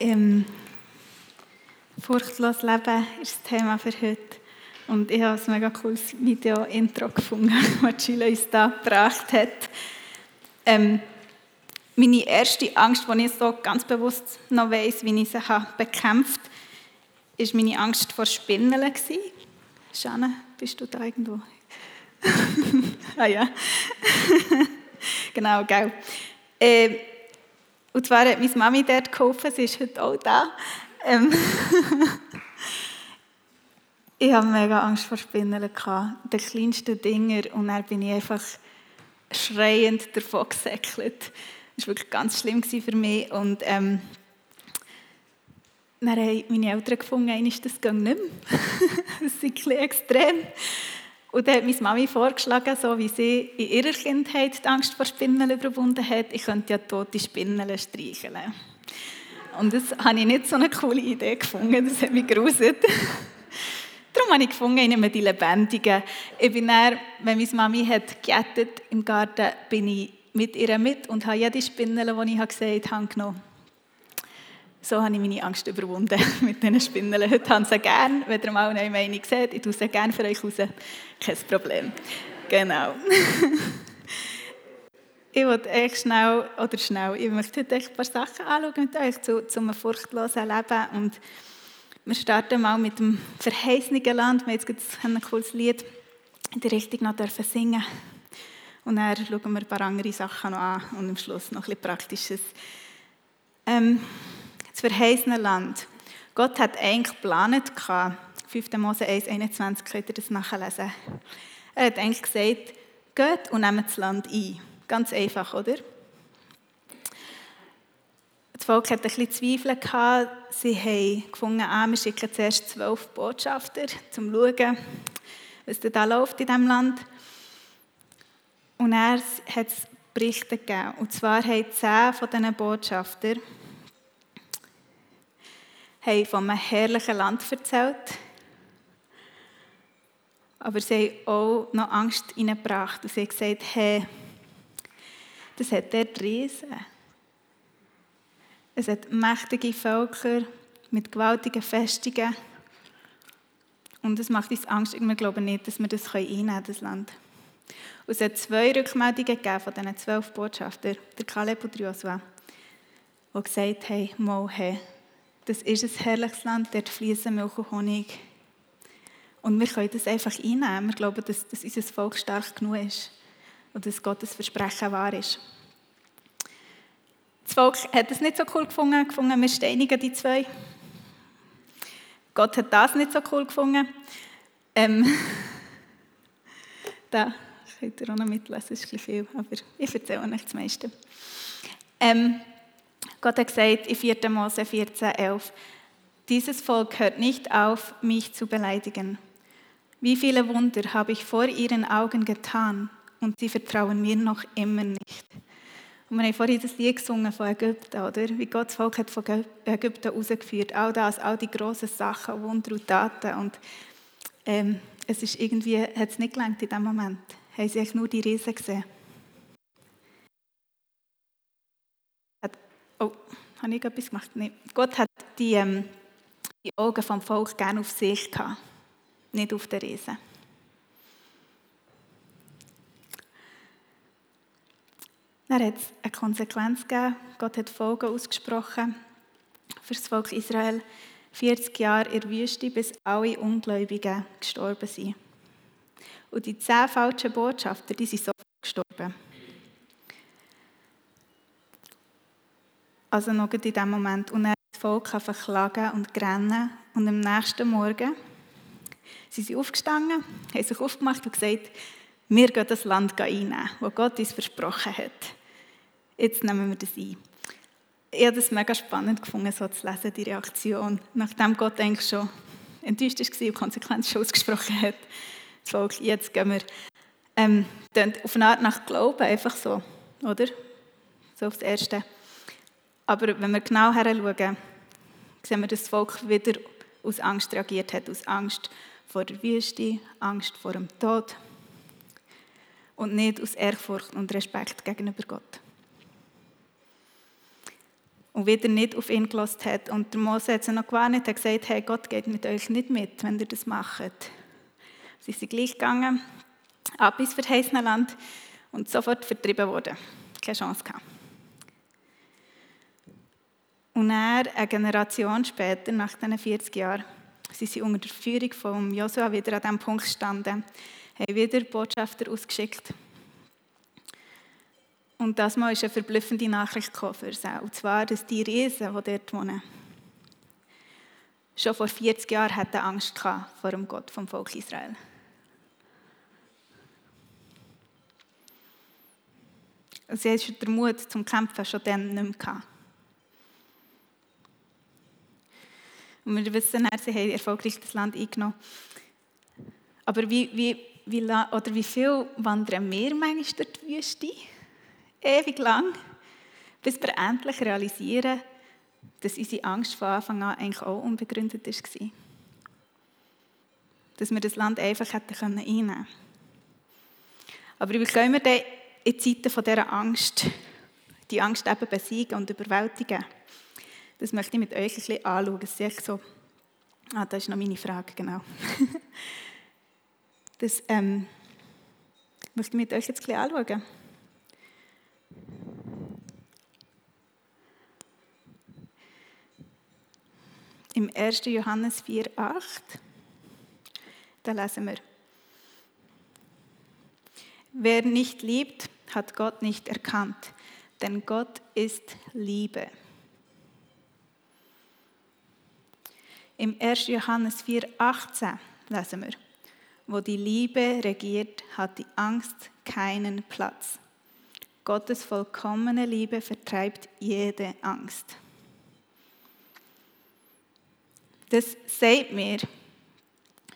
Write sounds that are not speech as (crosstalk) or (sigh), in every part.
Ähm, furchtlos Leben ist das Thema für heute. Und ich habe ein mega cooles Video-Intro gefunden, (laughs) das Chile uns da gebracht hat. Ähm, meine erste Angst, die ich so ganz bewusst noch weiss, wie ich sie habe bekämpft habe, war meine Angst vor Spinnen. Schane, bist du da irgendwo? (laughs) ah ja. (laughs) genau, gell. Äh, und zwar hat meine Mami dort geholfen, sie ist heute auch da. Ähm (laughs) ich hatte mega Angst vor Spinnen, die kleinsten Dinger. Und dann bin ich einfach schreiend davon gesäckelt. Das war wirklich ganz schlimm für mich. Und ähm, dann haben meine Eltern gefunden, das geht nicht mehr. (laughs) das ist ein bisschen extrem. Und dann hat meine Mami vorgeschlagen, so wie sie in ihrer Kindheit die Angst vor Spinnen überwunden hat, ich könnte ja tote Spinnen streicheln. Und das habe ich nicht so eine coole Idee gefunden, das hat mich gruselt. (laughs) Darum habe ich gefunden, ich nehme die Lebendigen. Ich bin dann, wenn meine Mami hat gejettet im Garten, bin ich mit ihr mit und habe jede Spinne, die ich gesehen habe, genommen. So habe ich meine Angst überwunden (laughs) mit diesen Spinnen. Heute haben sie gerne, wenn ihr mal eine Meinung seht, ich tue sie gerne für euch raus. Kein Problem. Genau. (laughs) ich wollte echt schnell, oder schnell, ich möchte heute ein paar Sachen anschauen mit euch zu, zu einem furchtlosen Leben. Und wir starten mal mit dem verheißenen Land. Wir haben jetzt ein cooles Lied in der Richtung noch dürfen singen. Und dann schauen wir ein paar andere Sachen noch an und am Schluss noch ein bisschen Praktisches. Ähm, das verheißene Land. Gott hat eigentlich geplant, 5. Mose 1, 21, könnt ihr das nachlesen. Er hat eigentlich gesagt, geht und nehmt das Land ein. Ganz einfach, oder? Das Volk hatte ein bisschen Zweifel. Gehabt. Sie haben gefunden, ah, wir schicken zuerst zwölf Botschafter, um zu schauen, was da läuft in diesem Land. Und er hat es Berichte gegeben. Und zwar haben zehn von diesen Botschaftern haben von einem herrlichen Land erzählt. Aber sie haben auch noch Angst hineingebracht. Und sie haben gesagt, hey, das hat dort Riesen. Es hat mächtige Völker mit gewaltigen Festungen. Und es macht uns Angst. Wir glauben nicht, dass wir das einnehmen können, Land. Und es hat zwei Rückmeldungen gegeben von diesen zwölf Botschaftern, der Kaleb und Joshua, die gesagt haben, mal, hey, das ist ein herrliches Land, dort fließen Milch und Honig. Und wir können das einfach einnehmen. Wir glauben, dass, dass unser Volk stark genug ist und dass Gottes Versprechen wahr ist. Das Volk hat es nicht so cool gefunden, gefunden wir steinigen die zwei. Gott hat das nicht so cool gefunden. Ähm, (laughs) da könnt ihr auch noch mitlesen, ist ein viel, aber ich erzähle euch das meiste. Ähm, Gott hat gesagt in 4. Mose 14, 11, dieses Volk hört nicht auf, mich zu beleidigen. Wie viele Wunder habe ich vor ihren Augen getan und sie vertrauen mir noch immer nicht. Und wir haben vorhin das Lied gesungen von Ägypten, oder? Wie Gott das Volk hat von Ägypten rausgeführt. All das, all die grossen Sachen, Wunder und Taten. Und ähm, es ist irgendwie, hat es nicht gelangt in dem Moment. Haben sie nur die Riesen gesehen. Oh, habe ich etwas gemacht? Nein. Gott hat die, ähm, die Augen vom Volk gerne auf sich gehabt, nicht auf den Riesen. Dann hat es eine Konsequenz gegeben. Gott hat Folgen ausgesprochen für das Volk Israel. 40 Jahre in der Wüste, bis alle Ungläubigen gestorben sind. Und die zehn falschen Botschafter, die sind sofort gestorben. Also noch in diesem Moment. Und er das Volk verklagen und rennen. Und am nächsten Morgen sind sie aufgestanden, haben sich aufgemacht und gesagt, wir gehen das Land einnehmen, das Gott uns versprochen hat. Jetzt nehmen wir das ein. Ich habe das mega spannend gefunden, so zu lesen, die Reaktion. Nachdem Gott eigentlich schon enttäuscht war und Konsequenzen schon ausgesprochen hat. Das Volk, jetzt gehen wir ähm, auf eine Art nach Glauben, einfach so, oder? So aufs Erste. Aber wenn wir genau heranschauen, sehen wir, dass das Volk wieder aus Angst reagiert hat, aus Angst vor der Wüste, Angst vor dem Tod und nicht aus Ehrfurcht und Respekt gegenüber Gott. und wieder nicht auf ihn gelost hat. Und der Mose hat sie noch gewarnt, hat gesagt, hey, Gott geht mit euch nicht mit, wenn ihr das macht. Sie sind gleich gegangen, ab ins verheißene Land und sofort vertrieben worden. Keine Chance gehabt. Und dann, eine Generation später, nach diesen 40 Jahren, sind sie unter der Führung von Josua wieder an diesem Punkt gestanden, haben wieder Botschafter ausgeschickt. Und das Mal ist eine verblüffende Nachricht für sie. Und zwar, dass die Riesen, die dort wohnen, schon vor 40 Jahren hatten Angst vor dem Gott vom Volk Israel. Und sie hatten den Mut zum Kämpfen schon dann nicht mehr. Und wir wissen, sie haben erfolgreich das Land eingenommen. Aber wie, wie, wie, oder wie viel wandern wir manchmal durch die Wüste? Ewig lang, bis wir endlich realisieren, dass unsere Angst von Anfang an eigentlich auch unbegründet war. Dass wir das Land einfach hätten einnehmen können. Aber wie können wir denn in Zeiten dieser Angst die Angst eben besiegen und überwältigen? Das möchte ich mit euch ein bisschen anschauen. Das ist so, ah, das ist noch meine Frage, genau. (laughs) Das ähm, möchte ich mit euch jetzt ein bisschen anschauen. Im 1. Johannes 4,8, da lesen wir, Wer nicht liebt, hat Gott nicht erkannt, denn Gott ist Liebe. Im 1. Johannes 4,18 lesen wir, wo die Liebe regiert, hat die Angst keinen Platz. Gottes vollkommene Liebe vertreibt jede Angst. Das sagt mir,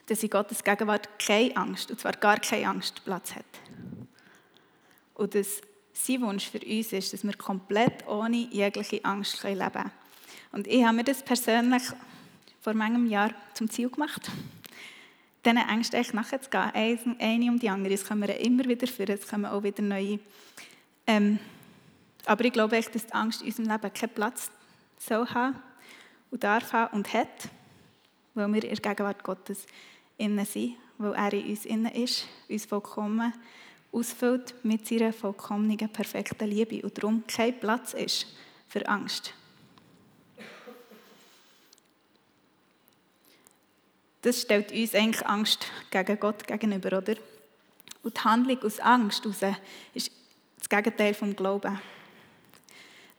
dass in Gottes Gegenwart keine Angst, und zwar gar keine Angst, Platz hat. Und dass sein Wunsch für uns ist, dass wir komplett ohne jegliche Angst leben können. Und ich habe mir das persönlich vor manchem Jahr zum Ziel gemacht. Diesen Ängsten echt nachzugehen, eine um die andere. Es kommen wir immer wieder für, es kommen auch wieder neue. Ähm, aber ich glaube echt, dass die Angst in unserem Leben keinen Platz soll haben und darf haben und hat, weil wir in der Gegenwart Gottes innen sind, weil er in uns innen ist, uns vollkommen ausfüllt mit seiner vollkommenen, perfekten Liebe und darum kein Platz ist für Angst. Das stellt uns eigentlich Angst gegen Gott gegenüber, oder? Und die Handlung aus Angst heraus ist das Gegenteil vom Glauben.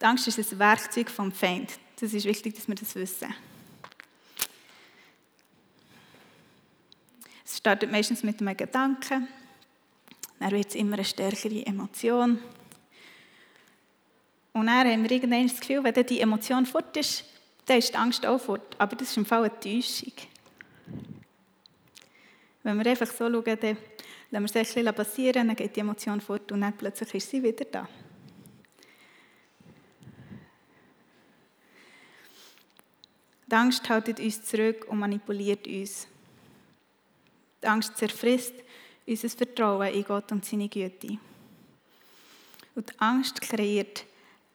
Die Angst ist ein Werkzeug vom Feind. Das ist wichtig, dass wir das wissen. Es startet meistens mit einem Gedanken, dann wird es immer eine stärkere Emotion. Und dann haben wir irgendwann das Gefühl, wenn die Emotion fort ist, dann ist die Angst auch fort. Aber das ist im Fall eine Täuschung. Wenn wir einfach so schauen, dann lassen wir es ein passieren, dann geht die Emotion fort und dann plötzlich ist sie wieder da. Die Angst hält uns zurück und manipuliert uns. Die Angst zerfrisst unser Vertrauen in Gott und seine Güte. Und die Angst kreiert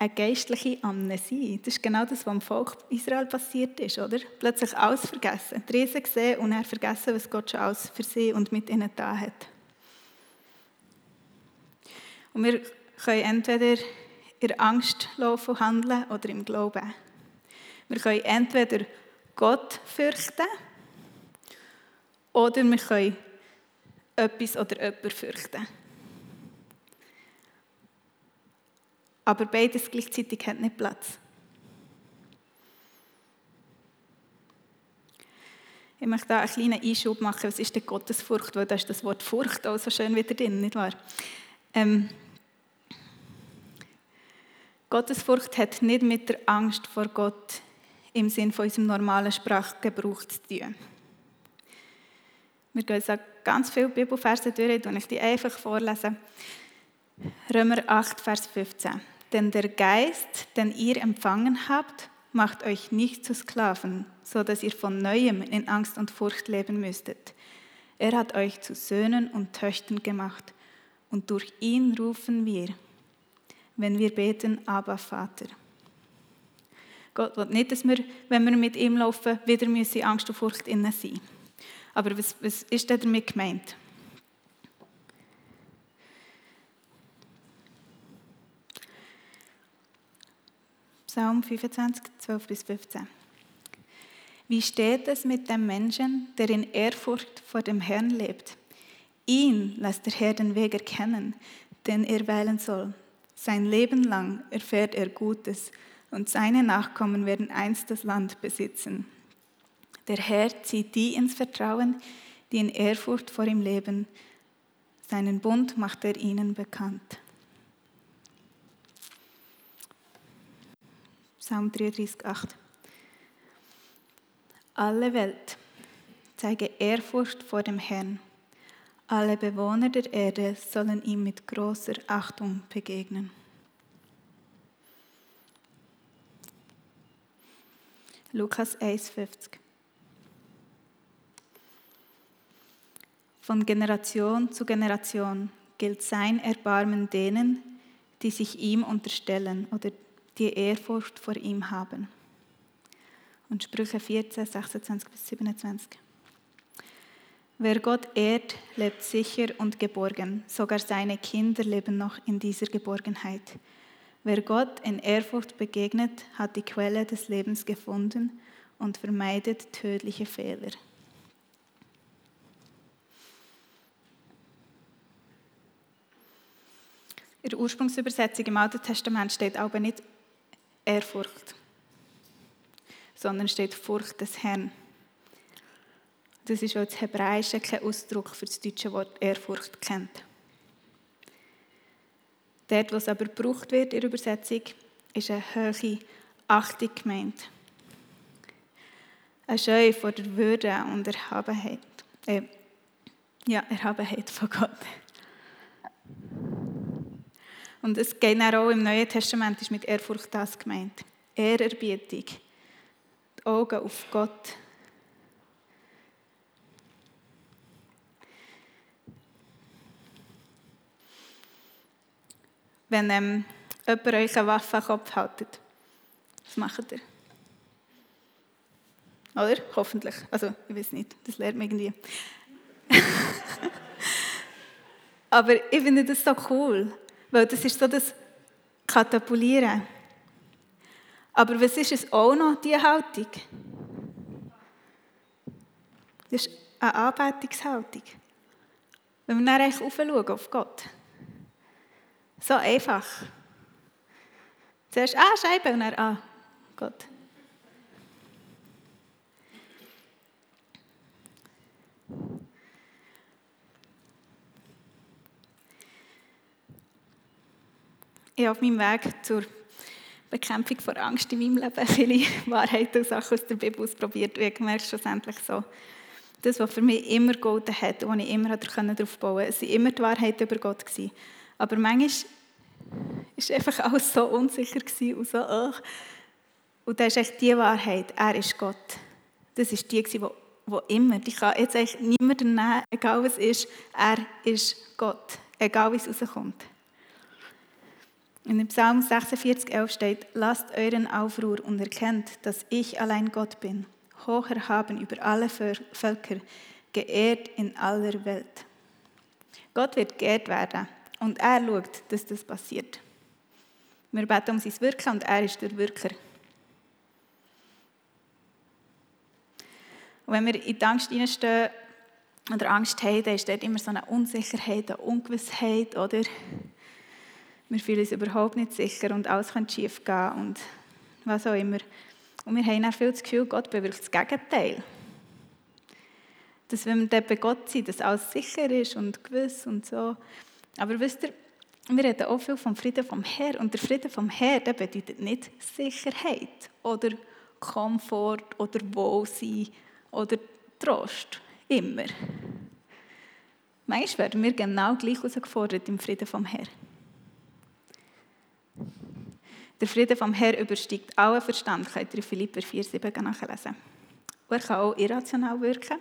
eine geistliche Amnesie. Das ist genau das, was im Volk Israel passiert ist, oder? Plötzlich alles vergessen. Die Riesen gesehen und er vergessen, was Gott schon alles für sie und mit ihnen da hat. Und wir können entweder in Angst laufen und handeln oder im Glauben. Wir können entweder Gott fürchten oder wir können etwas oder jemanden fürchten. Aber beides gleichzeitig hat nicht Platz. Ich möchte da einen kleinen Einschub machen. Was ist denn Gottesfurcht? Weil da ist das Wort Furcht auch so schön wieder drin, nicht wahr? Ähm, Gottesfurcht hat nicht mit der Angst vor Gott im Sinn von unserem normalen Sprachgebrauch zu tun. Wir gehen jetzt ganz viele Bibelverse durch, und ich die einfach vorlesen. Römer 8, Vers 15. Denn der Geist, den ihr empfangen habt, macht euch nicht zu Sklaven, so dass ihr von neuem in Angst und Furcht leben müsstet. Er hat euch zu Söhnen und Töchtern gemacht und durch ihn rufen wir, wenn wir beten, aber Vater. Gott will nicht, dass wir, wenn wir mit ihm laufen, wieder in Angst und Furcht innen sein Aber was, was ist damit gemeint? Psalm 25, 12 bis 15. Wie steht es mit dem Menschen, der in Ehrfurcht vor dem Herrn lebt? Ihn lässt der Herr den Weg erkennen, den er wählen soll. Sein Leben lang erfährt er Gutes und seine Nachkommen werden einst das Land besitzen. Der Herr zieht die ins Vertrauen, die in Ehrfurcht vor ihm leben. Seinen Bund macht er ihnen bekannt. Psalm 33, 8. Alle Welt zeige Ehrfurcht vor dem Herrn. Alle Bewohner der Erde sollen ihm mit großer Achtung begegnen. Lukas 1,50 Von Generation zu Generation gilt sein Erbarmen denen, die sich ihm unterstellen oder die Ehrfurcht vor ihm haben. Und Sprüche 14, 26 bis 27. Wer Gott ehrt, lebt sicher und geborgen. Sogar seine Kinder leben noch in dieser Geborgenheit. Wer Gott in Ehrfurcht begegnet, hat die Quelle des Lebens gefunden und vermeidet tödliche Fehler. In der Ursprungsübersetzung im Alten Testament steht aber nicht Ehrfurcht, sondern steht Furcht des Herrn. Das ist, weil das Hebräische keinen Ausdruck für das deutsche Wort Ehrfurcht kennt. Dort, was aber gebraucht wird in der Übersetzung, ist eine hohe Achtung gemeint. Eine Scheu vor der Würde und Erhabenheit. Äh, ja, Erhabenheit von Gott. Und es geht auch im Neuen Testament ist mit Ehrfurcht das gemeint. Ehrerbietung. Die Augen auf Gott. Wenn ähm, jemand euch eine Waffe am Kopf haltet, was macht ihr? Oder? Hoffentlich. Also, ich weiß nicht, das lernt man irgendwie. (laughs) Aber ich finde das so cool. Weil das ist so das Katapulieren. Aber was ist es auch noch, diese Haltung? Das ist eine Anbetungshaltung. Wenn wir dann eigentlich aufschauen auf Gott. So einfach. Zuerst, ah, Scheibe, und dann, ah, Gott. Ich auf meinem Weg zur Bekämpfung von Angst in meinem Leben viele (laughs) Wahrheiten und Sachen aus der Bibel ausprobiert und ich gemerkt, schlussendlich so, das, was für mich immer golden hat und ich immer darauf bauen konnte, waren immer die Wahrheiten über Gott. Gewesen. Aber manchmal war einfach alles so unsicher und so, oh. Und das ist echt die Wahrheit, er ist Gott. Das ist die, die, die immer, die kann jetzt eigentlich niemand nehmen, egal was ist, er ist Gott, egal wie es rauskommt. In dem Psalm 46, 11 steht, lasst euren Aufruhr und erkennt, dass ich allein Gott bin, hoch erhaben über alle Völker, geehrt in aller Welt. Gott wird geehrt werden und er schaut, dass das passiert. Wir beten um sein Wirken und er ist der Wirker. Und wenn wir in die Angst hineinstehen oder Angst haben, dann ist dort immer so eine Unsicherheit, eine Ungewissheit, oder? Wir fühlen uns überhaupt nicht sicher und alles könnte schief gehen und was auch immer. Und wir haben auch viel das Gefühl, Gott bewirkt das Gegenteil. Dass wenn wir dort bei Gott sind, dass alles sicher ist und gewiss und so. Aber wisst ihr, wir reden auch viel vom Frieden vom Herr. Und der Frieden vom Herr, der bedeutet nicht Sicherheit oder Komfort oder Wohlsein oder Trost. Immer. Manchmal werden wir genau gleich herausgefordert im Frieden vom Herr. Der Friede vom Herrn übersteigt allen Verstand, könnt ihr in Philipper 4,7 nachlesen. Und er kann auch irrational wirken.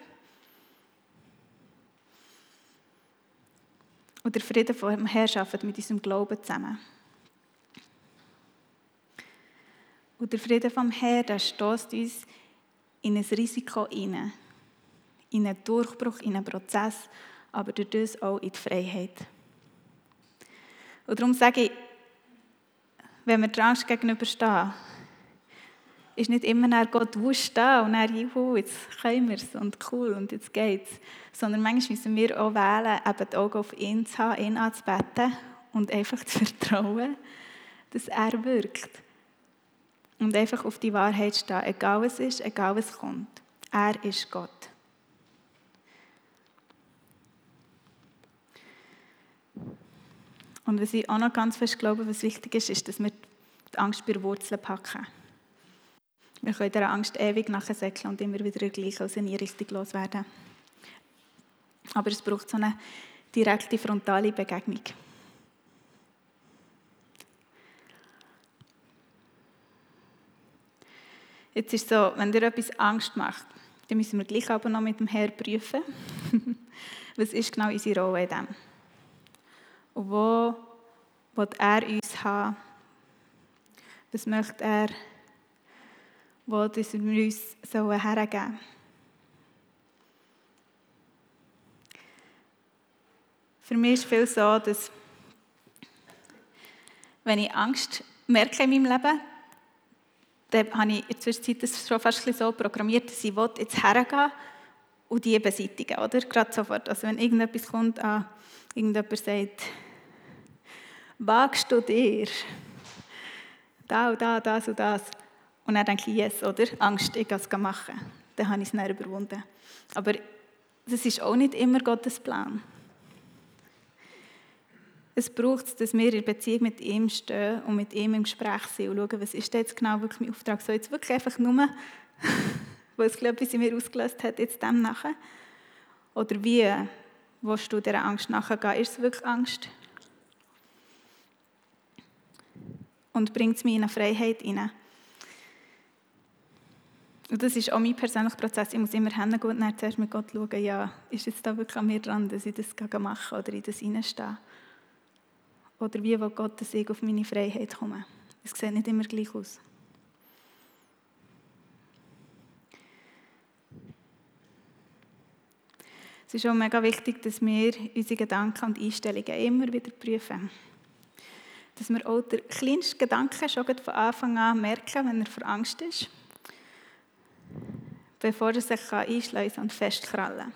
Und der Friede vom Herrn arbeitet mit unserem Glauben zusammen. Und der Friede vom Herrn, der stößt uns in ein Risiko hinein, in einen Durchbruch, in einen Prozess, aber durch das auch in die Freiheit. Und darum sage ich, wenn wir der Angst gegenüberstehen, ist nicht immer nach Gott wusch da und dann, juhu, jetzt können wir es und cool und jetzt geht's. Sondern manchmal müssen wir auch wählen, eben die Augen auf ihn zu haben, ihn anzubeten und einfach (laughs) zu vertrauen, dass er wirkt. Und einfach auf die Wahrheit stehen, egal was ist, egal was kommt. Er ist Gott. Und was ich auch noch ganz fest glaube, was wichtig ist, ist, dass wir die Angst bei Wurzeln packen. Wir können dieser Angst ewig nachsäckeln und immer wieder gleich aus nie richtig loswerden. Aber es braucht so eine direkte frontale Begegnung. Jetzt ist so, wenn dir etwas Angst macht, dann müssen wir gleich aber noch mit dem Herrn prüfen, (laughs) was ist genau unsere Rolle in dem. Und wo will er uns haben? Was möchte er wo das wir uns hergeben sollen. Für mich ist viel so, dass wenn ich Angst merke in meinem Leben, dann habe ich in der Zwischenzeit das schon fast so programmiert, dass ich jetzt hergehen und die beseitigen, oder? Gerade sofort. Also wenn irgendetwas kommt, ah, irgendjemand sagt, wagst du dir, da und da, das und das, und dann denke ich, yes, oder? Angst, ich kann es machen. Dann habe ich es dann überwunden. Aber das ist auch nicht immer Gottes Plan. Es braucht es, dass wir in Beziehung mit ihm stehen und mit ihm im Gespräch sind und schauen, was ist jetzt genau wirklich mein Auftrag. So jetzt wirklich einfach nur, (laughs) weil es ich in mir ausgelöst hat, jetzt dem nachher? Oder wie willst du dieser Angst nachgehen? Ist es wirklich Angst? Und bringt es mich in eine Freiheit hinein? Und das ist auch mein persönlicher Prozess. Ich muss immer und dann zuerst mit Gott schauen, ja, ist jetzt da wirklich an mir dran, dass ich das mache oder in das hineinstehe. Oder wie will Gott, dass ich auf meine Freiheit komme. Es sieht nicht immer gleich aus. Es ist auch mega wichtig, dass wir unsere Gedanken und Einstellungen immer wieder prüfen. Dass wir auch den kleinsten Gedanken schon von Anfang an merken, wenn er vor Angst ist bevor er sich einschleusen und festkrallen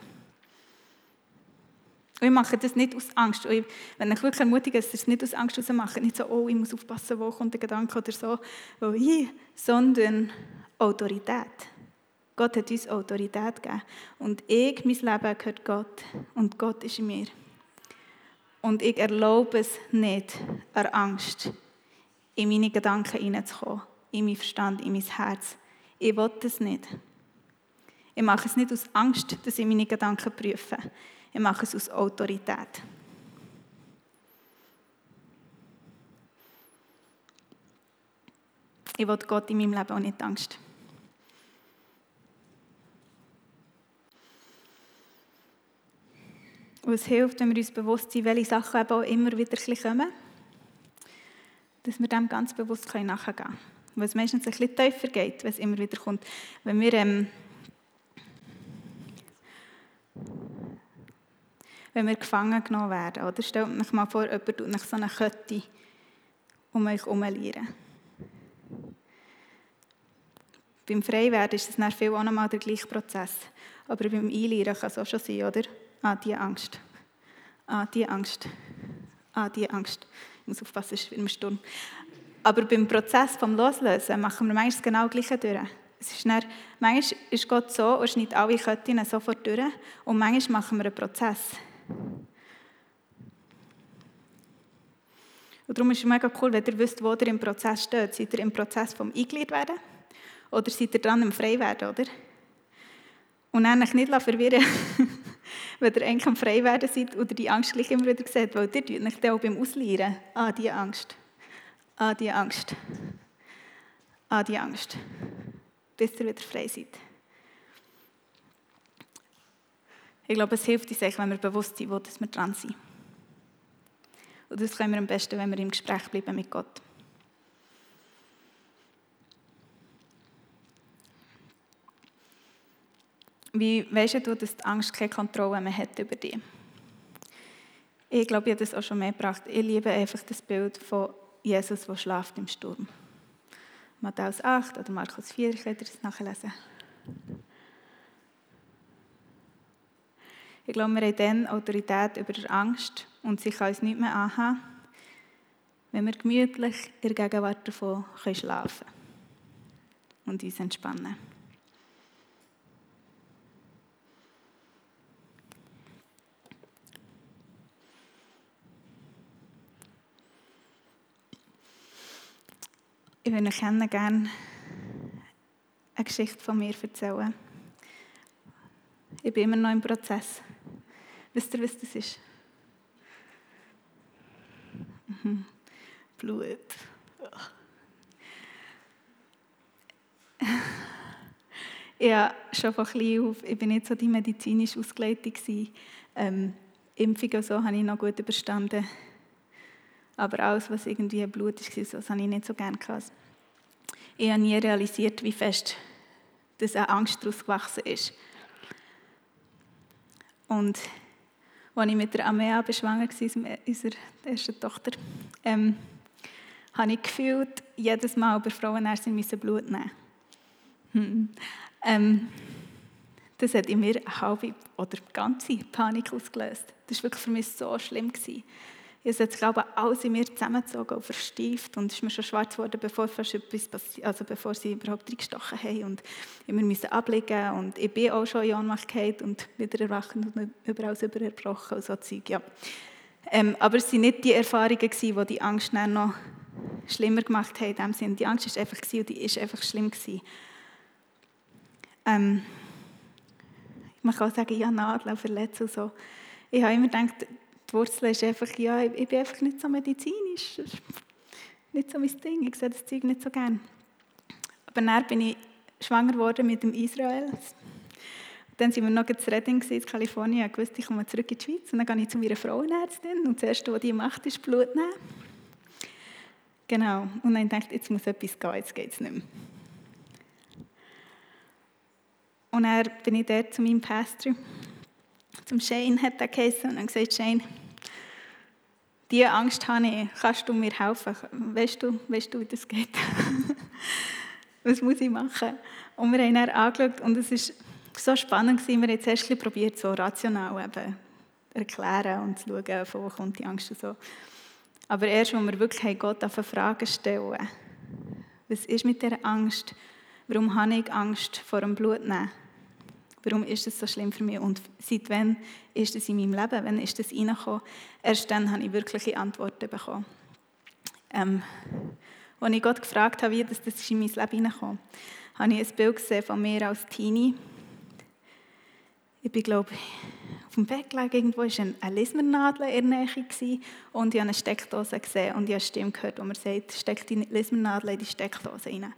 und ich mache das nicht aus Angst. Und wenn ich wirklich ermutige, dass es nicht aus Angst heraus macht, nicht so, oh, ich muss aufpassen, wo kommt der Gedanke oder so, oh, ich, sondern Autorität. Gott hat uns Autorität gegeben. Und ich, mein Leben gehört Gott. Und Gott ist in mir. Und ich erlaube es nicht, der Angst in meine Gedanken hineinzukommen, in mein Verstand, in mein Herz. Ich will das nicht. Ich mache es nicht aus Angst, dass ich meine Gedanken prüfe. Ich mache es aus Autorität. Ich will Gott in meinem Leben auch nicht Angst. Und es hilft, wenn wir uns bewusst sind, welche Sachen eben auch immer wieder kommen, dass wir dem ganz bewusst nachgehen können. Weil es meistens ein bisschen tiefer geht, wenn es immer wieder kommt. Wenn wir ähm, wenn wir gefangen genommen werden. Oder stellt euch mal vor, jemand tut nach so eine Kette um euch herumlieren. Beim Freiwerden ist es dann viel auch nochmal der gleiche Prozess. Aber beim Einlieren kann es auch schon sein, oder? Ah, die Angst. Ah, die Angst. Ah, die Angst. Ich muss aufpassen, es ist im Sturm. Aber beim Prozess vom Loslösen machen wir meistens genau das Gleiche durch. Es ist dann, manchmal ist Gott so und schneidet alle Ketten sofort durch. Und manchmal machen wir einen Prozess. Und darum ist es mega cool, wenn ihr wisst, wo ihr im Prozess steht. Seid ihr im Prozess vom Einglied werden? Oder seid ihr dran am frei werden, oder? Und dann nicht verwirren (laughs) wenn ihr eigentlich am frei werden seid oder die Angst gleich immer wieder seht, weil ihr euch auch beim Auslehren, ah, die Angst, ah, die Angst, ah, die Angst, bis ihr wieder frei seid. Ich glaube, es hilft uns, wenn wir bewusst sind, wo wir dran sind. Und das können wir am besten, wenn wir im Gespräch bleiben mit Gott. Wie weißt du, dass die Angst keine Kontrolle mehr hat über dich? Ich glaube, ich habe das auch schon mehr gebracht. Ich liebe einfach das Bild von Jesus, der schlaft im Sturm. Matthäus 8 oder Markus 4, ich werde das nachlesen. Ich glaube, wir haben dann Autorität über die Angst und sie kann uns nicht mehr anhaben, wenn wir gemütlich in der Gegenwart davon schlafen können und uns entspannen. Ich würde Ihnen gerne eine Geschichte von mir erzählen. Ich bin immer noch im Prozess. Wisst ihr, was das ist? Mhm. Blut. ja, schon von klein auf, ich bin nicht so die medizinisch ausgelegte ähm, Impfungen so habe ich noch gut überstanden. Aber alles, was irgendwie Blut ist, das habe ich nicht so gerne gehabt. Ich habe nie realisiert, wie fest dass eine Angst daraus gewachsen ist. Und als ich mit der Amea beschwanger war, unserer ersten Tochter, ähm, habe ich gefühlt, jedes Mal bei Frauenärztin müssen Blut nehmen. Hm. Ähm, das hat in mir eine halbe oder ganze Panik ausgelöst. Das war wirklich für mich so schlimm. Gewesen. Ich habe glaube alles in mir zusammengezogen und verstieft und es ist mir schon schwarz geworden, bevor, also bevor sie überhaupt reingestochen haben und ich musste ablegen und ich bin auch schon in Ohnmacht und wieder erwacht und überall überbrochen und so Zeug, ja. Ähm, aber es waren nicht die Erfahrungen, gewesen, die die Angst dann noch schlimmer gemacht haben. In dem Sinne. Die Angst war einfach und die ist einfach schlimm. Gewesen. Ähm, man kann auch sagen, ja, Nadeln, Verletzungen und so. Ich habe immer gedacht, die Wurzel ist einfach, ja, ich bin einfach nicht so medizinisch. Das ist nicht so mein Ding. Ich sehe das Zeug nicht so gerne. Aber dann bin ich schwanger geworden mit dem Israel. Dann sind wir noch in Redding in Kalifornien. Ich wusste, ich komme zurück in die Schweiz. Und dann gehe ich zu meiner Frauenärztin. Und das Erste, was die macht, ist Blut nehmen. Genau. Und dann dachte ich, jetzt muss etwas gehen, jetzt geht es nicht mehr. Und dann bin ich dort zu meinem Pastor, zum Shane hat er geheißen, und dann gesagt, Shane, diese Angst habe ich, kannst du mir helfen? Weißt du, weißt du wie das geht? (laughs) Was muss ich machen? Und wir haben ihn angeschaut und es war so spannend, wir haben zuerst probiert, so rational eben erklären und zu schauen, wo kommt die Angst und so. Aber erst, als wir wirklich Gott auf Fragen stellen, was ist mit dieser Angst? Warum habe ich Angst vor dem Blutnehmen? Warum ist das so schlimm für mich? Und seit wann ist das in meinem Leben? Wann ist das reingekommen? Erst dann habe ich wirkliche Antworten bekommen. Ähm, als ich Gott gefragt habe, wie das, das in mein Leben hineinkam, habe ich ein Bild gesehen von mir als Teenie. Ich bin, glaube auf dem Bett gelegen, irgendwo war eine Lismernadel in der Nähe und ich habe eine Steckdose gesehen und ich habe eine Stimme gehört, wo man sagt, steck die Lismernadel in die Steckdose rein.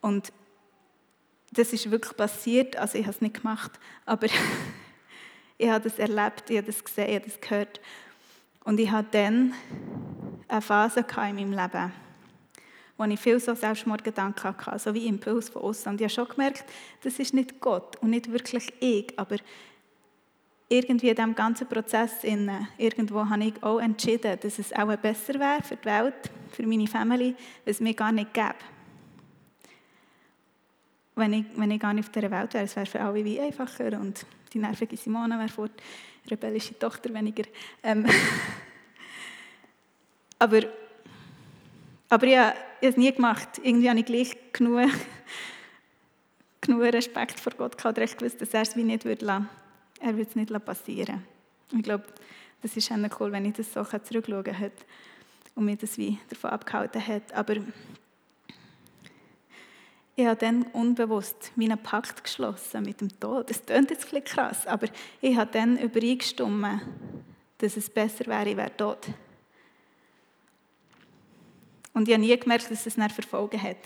Und das ist wirklich passiert, also ich habe es nicht gemacht, aber (laughs) ich habe das erlebt, ich habe das gesehen, ich habe das gehört. Und ich hatte dann eine Phase in meinem Leben, wo ich viel so Selbstmordgedanken hatte, so wie Impuls von außen. Und ich habe schon gemerkt, das ist nicht Gott und nicht wirklich ich, aber irgendwie in diesem ganzen Prozess irgendwo habe ich auch entschieden, dass es auch besser wäre für die Welt, für meine Familie, wenn es mir gar nicht gäbe wenn ich, wenn ich gar nicht auf dieser Welt wäre. Es wäre für alle wie einfacher und die nervige Simone wäre fort, rebellische Tochter weniger. Ähm (laughs) aber, aber ich, habe es nie gemacht. Irgendwie habe ich gleich genug, (laughs) genug Respekt vor Gott gehabt, recht gewusst, dass er es wie nicht würde lassen. Er würde es nicht passieren Ich glaube, das ist cool, wenn ich das so zurückschauen kann und mir das wie davon abgehalten hat. Aber ich habe dann unbewusst meinen Pakt geschlossen mit dem Tod. Das klingt jetzt ein krass, aber ich habe dann übereingestimmt, dass es besser wäre, ich wäre tot. Und ich habe nie gemerkt, dass es eine Verfolgen hat.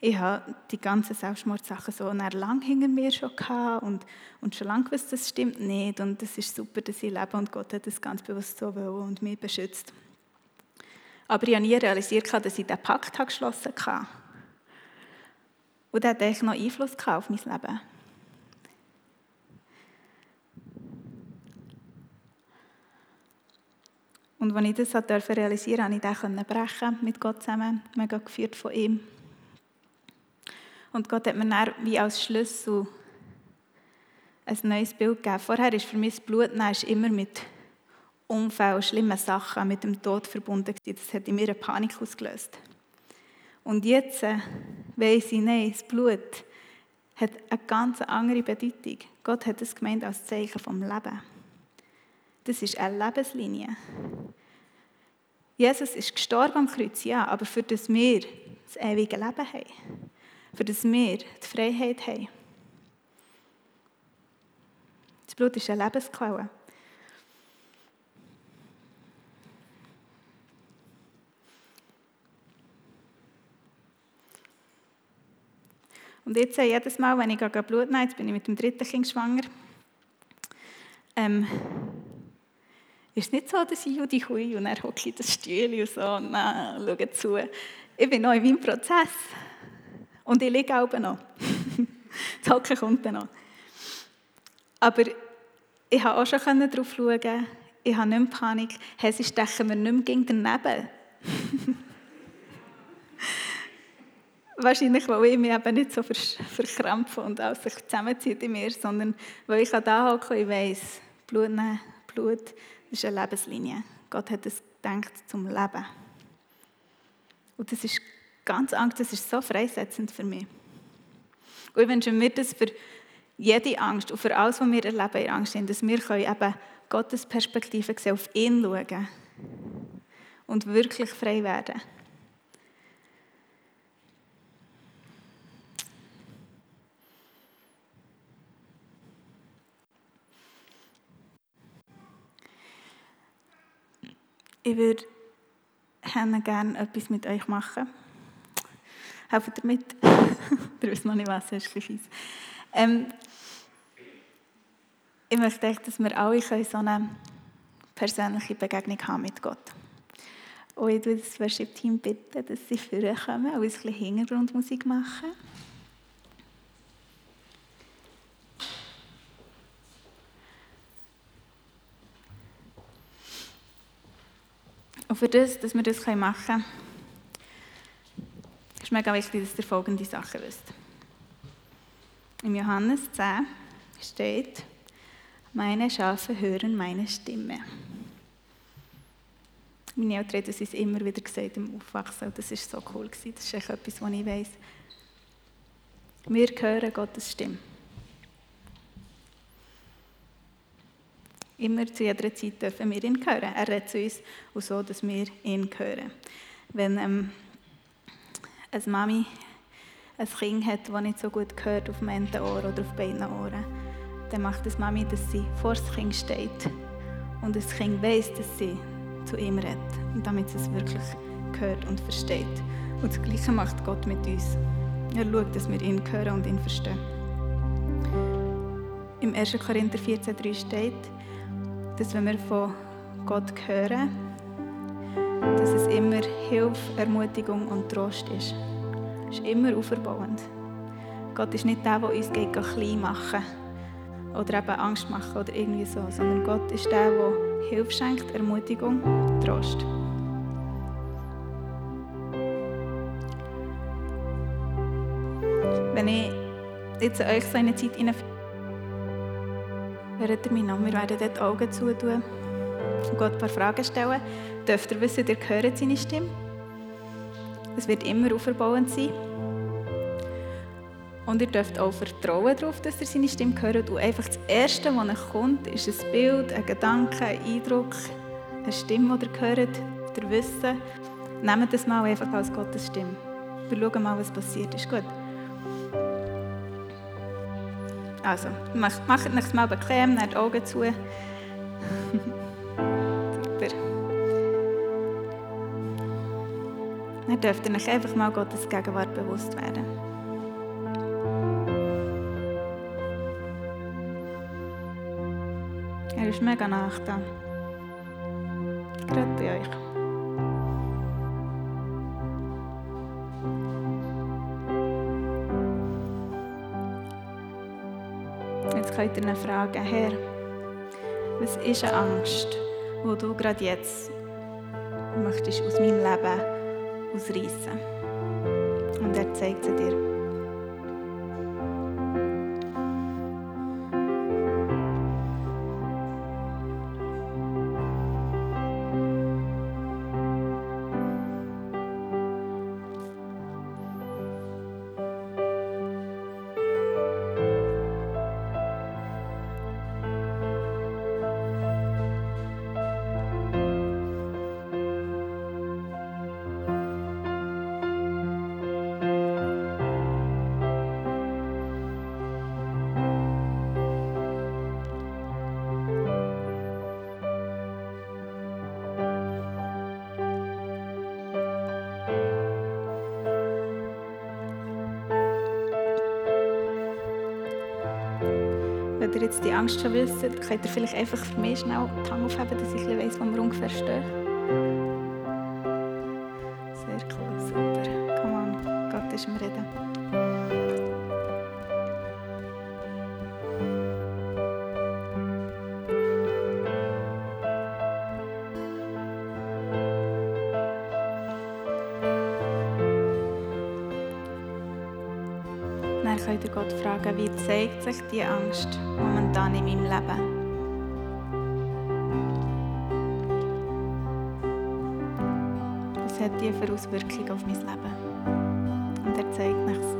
Ich habe die ganzen Selbstmordsachen so lang hinter mir schon gehabt und, und schon lange gewusst, das stimmt nicht. Und es ist super, dass ich lebe und Gott hat das ganz bewusst so wollen und mich beschützt. Aber ich habe nie realisiert, dass ich diesen Pakt geschlossen habe. Und das hat echt noch Einfluss auf mein Leben. Und als ich das durfte realisieren, konnte ich den brechen mit Gott zusammen, mega geführt von ihm. Und Gott hat mir dann wie als Schlüssel ein neues Bild gegeben. Vorher war für mich das Blut immer mit Unfällen, schlimmen Sachen, mit dem Tod verbunden. Das hat in mir eine Panik ausgelöst. Und jetzt äh, weiss ich, nein, das Blut hat eine ganz andere Bedeutung. Gott hat es gemeint als Zeichen vom Leben. Das ist eine Lebenslinie. Jesus ist gestorben am Kreuz, ja, aber für das wir das ewige Leben haben. Für das wir die Freiheit haben. Das Blut ist eine Lebensquelle. Und jetzt äh, jedes Mal, wenn ich Blut nehme, jetzt bin ich mit dem dritten Kind schwanger, ähm, ist es nicht so, dass ich Judy hui und er hockt in das Stühle und so und dann schaue zu. Ich bin noch in meinem Prozess. Und ich liege auch noch. (laughs) das Hocken kommt dann noch. Aber ich konnte auch schon darauf schauen, ich habe nicht mehr Panik, hey, sie stechen mir nicht mehr daneben. (laughs) Wahrscheinlich, weil ich mich eben nicht so verkrampfe und alles sich zusammenzieht in mir, sondern weil ich da hocke und ich weiss, Blut nehmen, Blut, ist eine Lebenslinie. Gott hat es gedacht zum Leben. Und das ist ganz Angst, das ist so freisetzend für mich. Und ich wünsche mir das für jede Angst und für alles, was wir erleben in Angst sind, dass wir eben Gottes Perspektive sehen, auf ihn schauen und wirklich frei werden. Ich würde gerne etwas mit euch machen. Helft ihr mit? (laughs) ihr wisst noch nicht was, das ist. Ähm, ich möchte dass wir alle so eine persönliche Begegnung haben mit Gott. Und ich würde das Worship-Team bitten, dass sie vorkommen und ein bisschen Hintergrundmusik machen. Und für das, dass wir das machen können, ist es mega wichtig, dass ihr folgende Sachen wisst. Im Johannes 10 steht, meine Schafe hören meine Stimme. Meine Eltern haben es immer wieder gesagt im Aufwachsen das war so cool. Das ist etwas, was ich weiss. Wir hören Gottes Stimme. Immer zu jeder Zeit dürfen wir ihn hören. Er redet zu uns und so, dass wir ihn hören. Wenn ähm, eine Mami ein Kind hat, das nicht so gut hört auf dem einen Ohr oder auf beiden Ohren, dann macht das Mami, dass sie vor das Kind steht und das Kind weiß, dass sie zu ihm redet und damit es wirklich hört und versteht. Und das Gleiche macht Gott mit uns. Er schaut, dass wir ihn hören und ihn verstehen. Im 1. Korinther 14,3 steht, dass wenn wir von Gott hören, dass es immer Hilfe, Ermutigung und Trost ist. Es ist immer auferbauend. Gott ist nicht der, der uns klein machen oder eben Angst machen oder irgendwie so, sondern Gott ist der, der Hilfe schenkt, Ermutigung, Trost. Wenn ich jetzt euch so eine Zeit hineinführe, hört mich noch. Wir werden dort Augen zutun und Gott ein paar Fragen stellen. Dürft ihr wissen, ihr hört seine Stimme. Es wird immer auferbauend sein. Und ihr dürft auch vertrauen darauf, dass ihr seine Stimme hört. Und einfach das Erste, was euch kommt, ist ein Bild, ein Gedanke, ein Eindruck, eine Stimme, die ihr hört, ihr Wissen. Nehmt das mal einfach als Gottes Stimme. Wir schauen mal, was passiert. Ist gut? Also, macht, macht euch mal bequem, nehmt die Augen zu. Super. Dann dürft ihr euch einfach mal Gottes Gegenwart bewusst werden. Er ist mega nach. Ihr ihn fragen, Herr, was ist eine Angst, wo du gerade jetzt möchtest aus meinem Leben ausreißen. Und er zeigt sie dir. Wenn ihr jetzt die Angst schon wisst, könnt ihr vielleicht einfach für mich schnell die Hand aufheben, dass ich weiss, wo wir ungefähr stehen. Sich die Angst momentan in meinem Leben? Was hat die für Auswirkungen auf mein Leben? Und er zeigt nichts.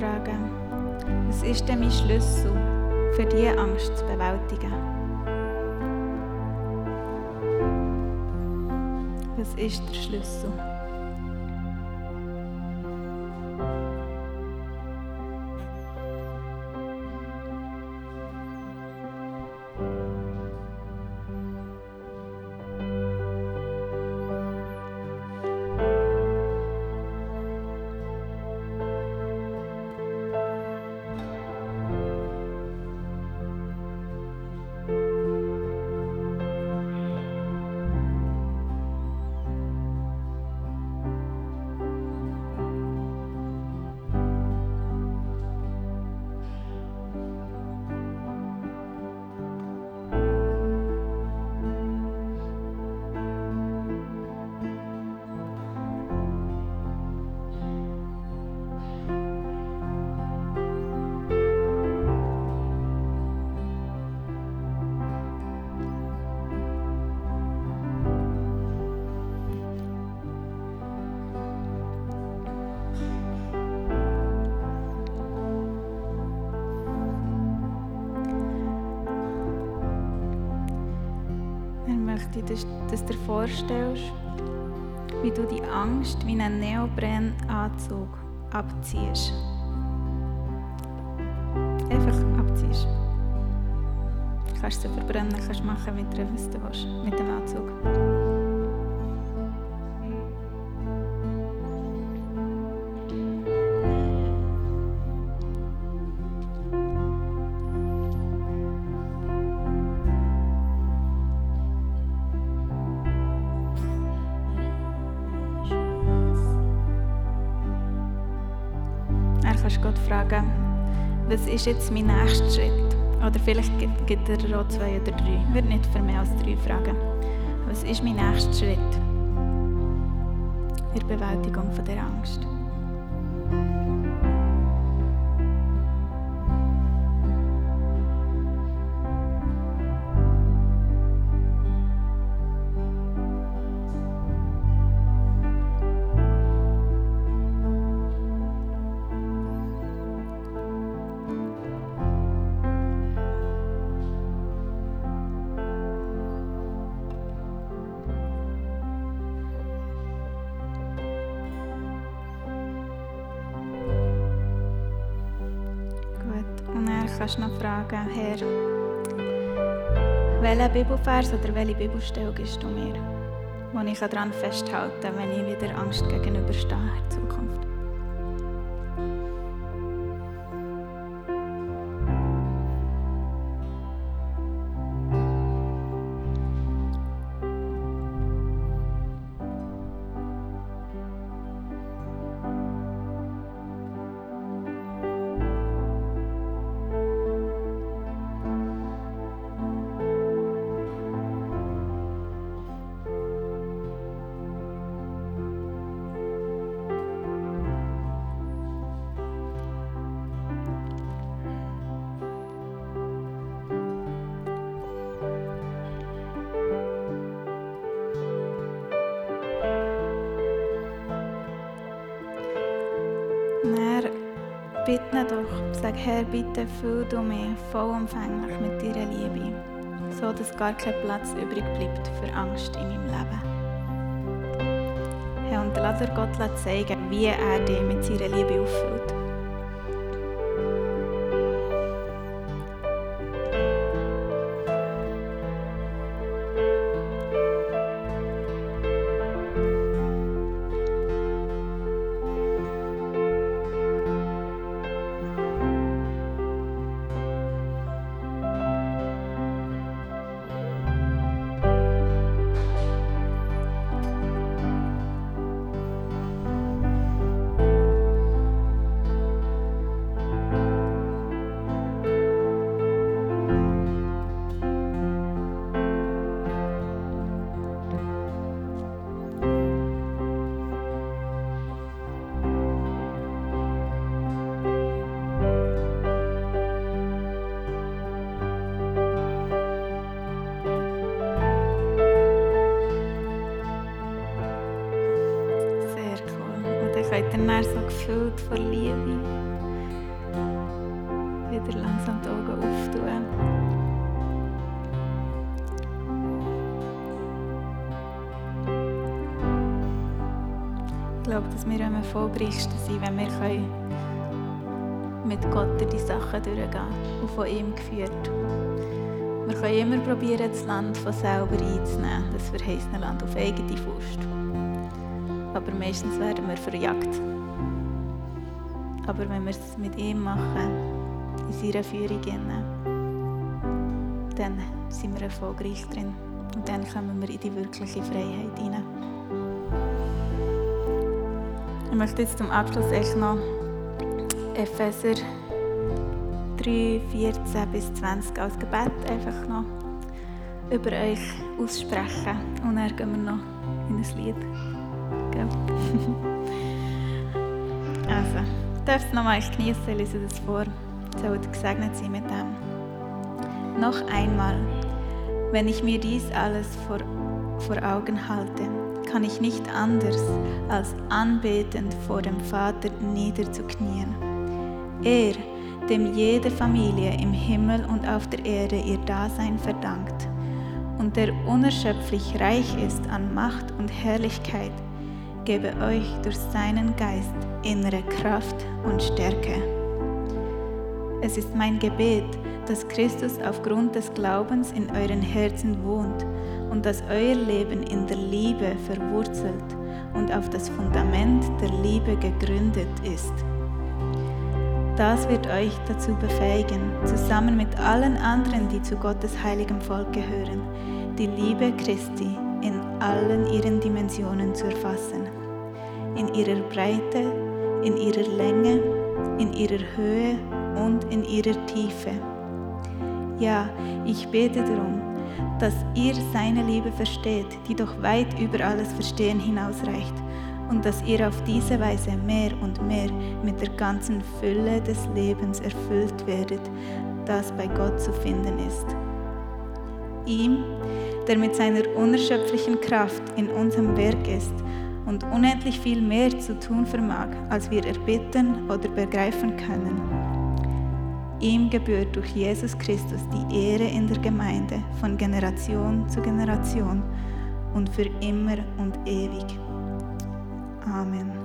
Fragen, was ist denn mein Schlüssel für diese Angst zu bewältigen? Was ist der Schlüssel? Möchte ich, dass, du dir vorstellst, wie du die Angst wie einen Neoprenanzug abziehst. Einfach abziehst. Du kannst sie verbrennen, kannst machen, wie du willst, mit dem Anzug. Ist jetzt mein nächster Schritt? Oder vielleicht gibt er auch zwei oder drei. Ich würde nicht für mehr als drei fragen. Was ist mein nächster Schritt in der Bewältigung von der Angst? Kannst du noch fragen, Herr, welchen Bibelvers oder welche Bibelstelle gibst du mir, wo ich daran festhalten kann, wenn ich wieder Angst gegenüberstehe in Zukunft? Herr, bitte füll du mich vollumfänglich mit deiner Liebe, so dass gar kein Platz übrig bleibt für Angst in meinem Leben. Herr, und lass er Gott zeigen, wie er dich mit seiner Liebe auffüllt. Ich glaube, dass wir am erfolgreichsten sind, wenn wir mit Gott durch die Sachen durchgehen und von ihm geführt. Wir können immer probieren, das Land von selber einzunehmen, das verheißene Land auf eigene Faust. Aber meistens werden wir verjagt. Aber wenn wir es mit ihm machen, in seiner Führung, dann sind wir erfolgreich drin. Und dann kommen wir in die wirkliche Freiheit hinein. Ich möchte jetzt zum Abschluss echt noch Epheser 3, 14 bis 20 als Gebet einfach noch über euch aussprechen. Und dann gehen wir noch in ein Lied. Gell? (laughs) also, du darfst es nochmal genießen, lese das vor. Sollt gesegnet sein mit dem. Noch einmal, wenn ich mir dies alles vor, vor Augen halte, kann ich nicht anders als anbetend vor dem Vater niederzuknien. Er, dem jede Familie im Himmel und auf der Erde ihr Dasein verdankt und der unerschöpflich reich ist an Macht und Herrlichkeit, gebe euch durch seinen Geist innere Kraft und Stärke. Es ist mein Gebet, dass Christus aufgrund des Glaubens in euren Herzen wohnt und dass euer Leben in der Liebe verwurzelt und auf das Fundament der Liebe gegründet ist. Das wird euch dazu befähigen, zusammen mit allen anderen, die zu Gottes heiligem Volk gehören, die Liebe Christi in allen ihren Dimensionen zu erfassen. In ihrer Breite, in ihrer Länge, in ihrer Höhe und in ihrer Tiefe. Ja, ich bete darum, dass ihr seine Liebe versteht, die doch weit über alles Verstehen hinausreicht und dass ihr auf diese Weise mehr und mehr mit der ganzen Fülle des Lebens erfüllt werdet, das bei Gott zu finden ist. Ihm, der mit seiner unerschöpflichen Kraft in unserem Werk ist und unendlich viel mehr zu tun vermag, als wir erbitten oder begreifen können. Ihm gebührt durch Jesus Christus die Ehre in der Gemeinde von Generation zu Generation und für immer und ewig. Amen.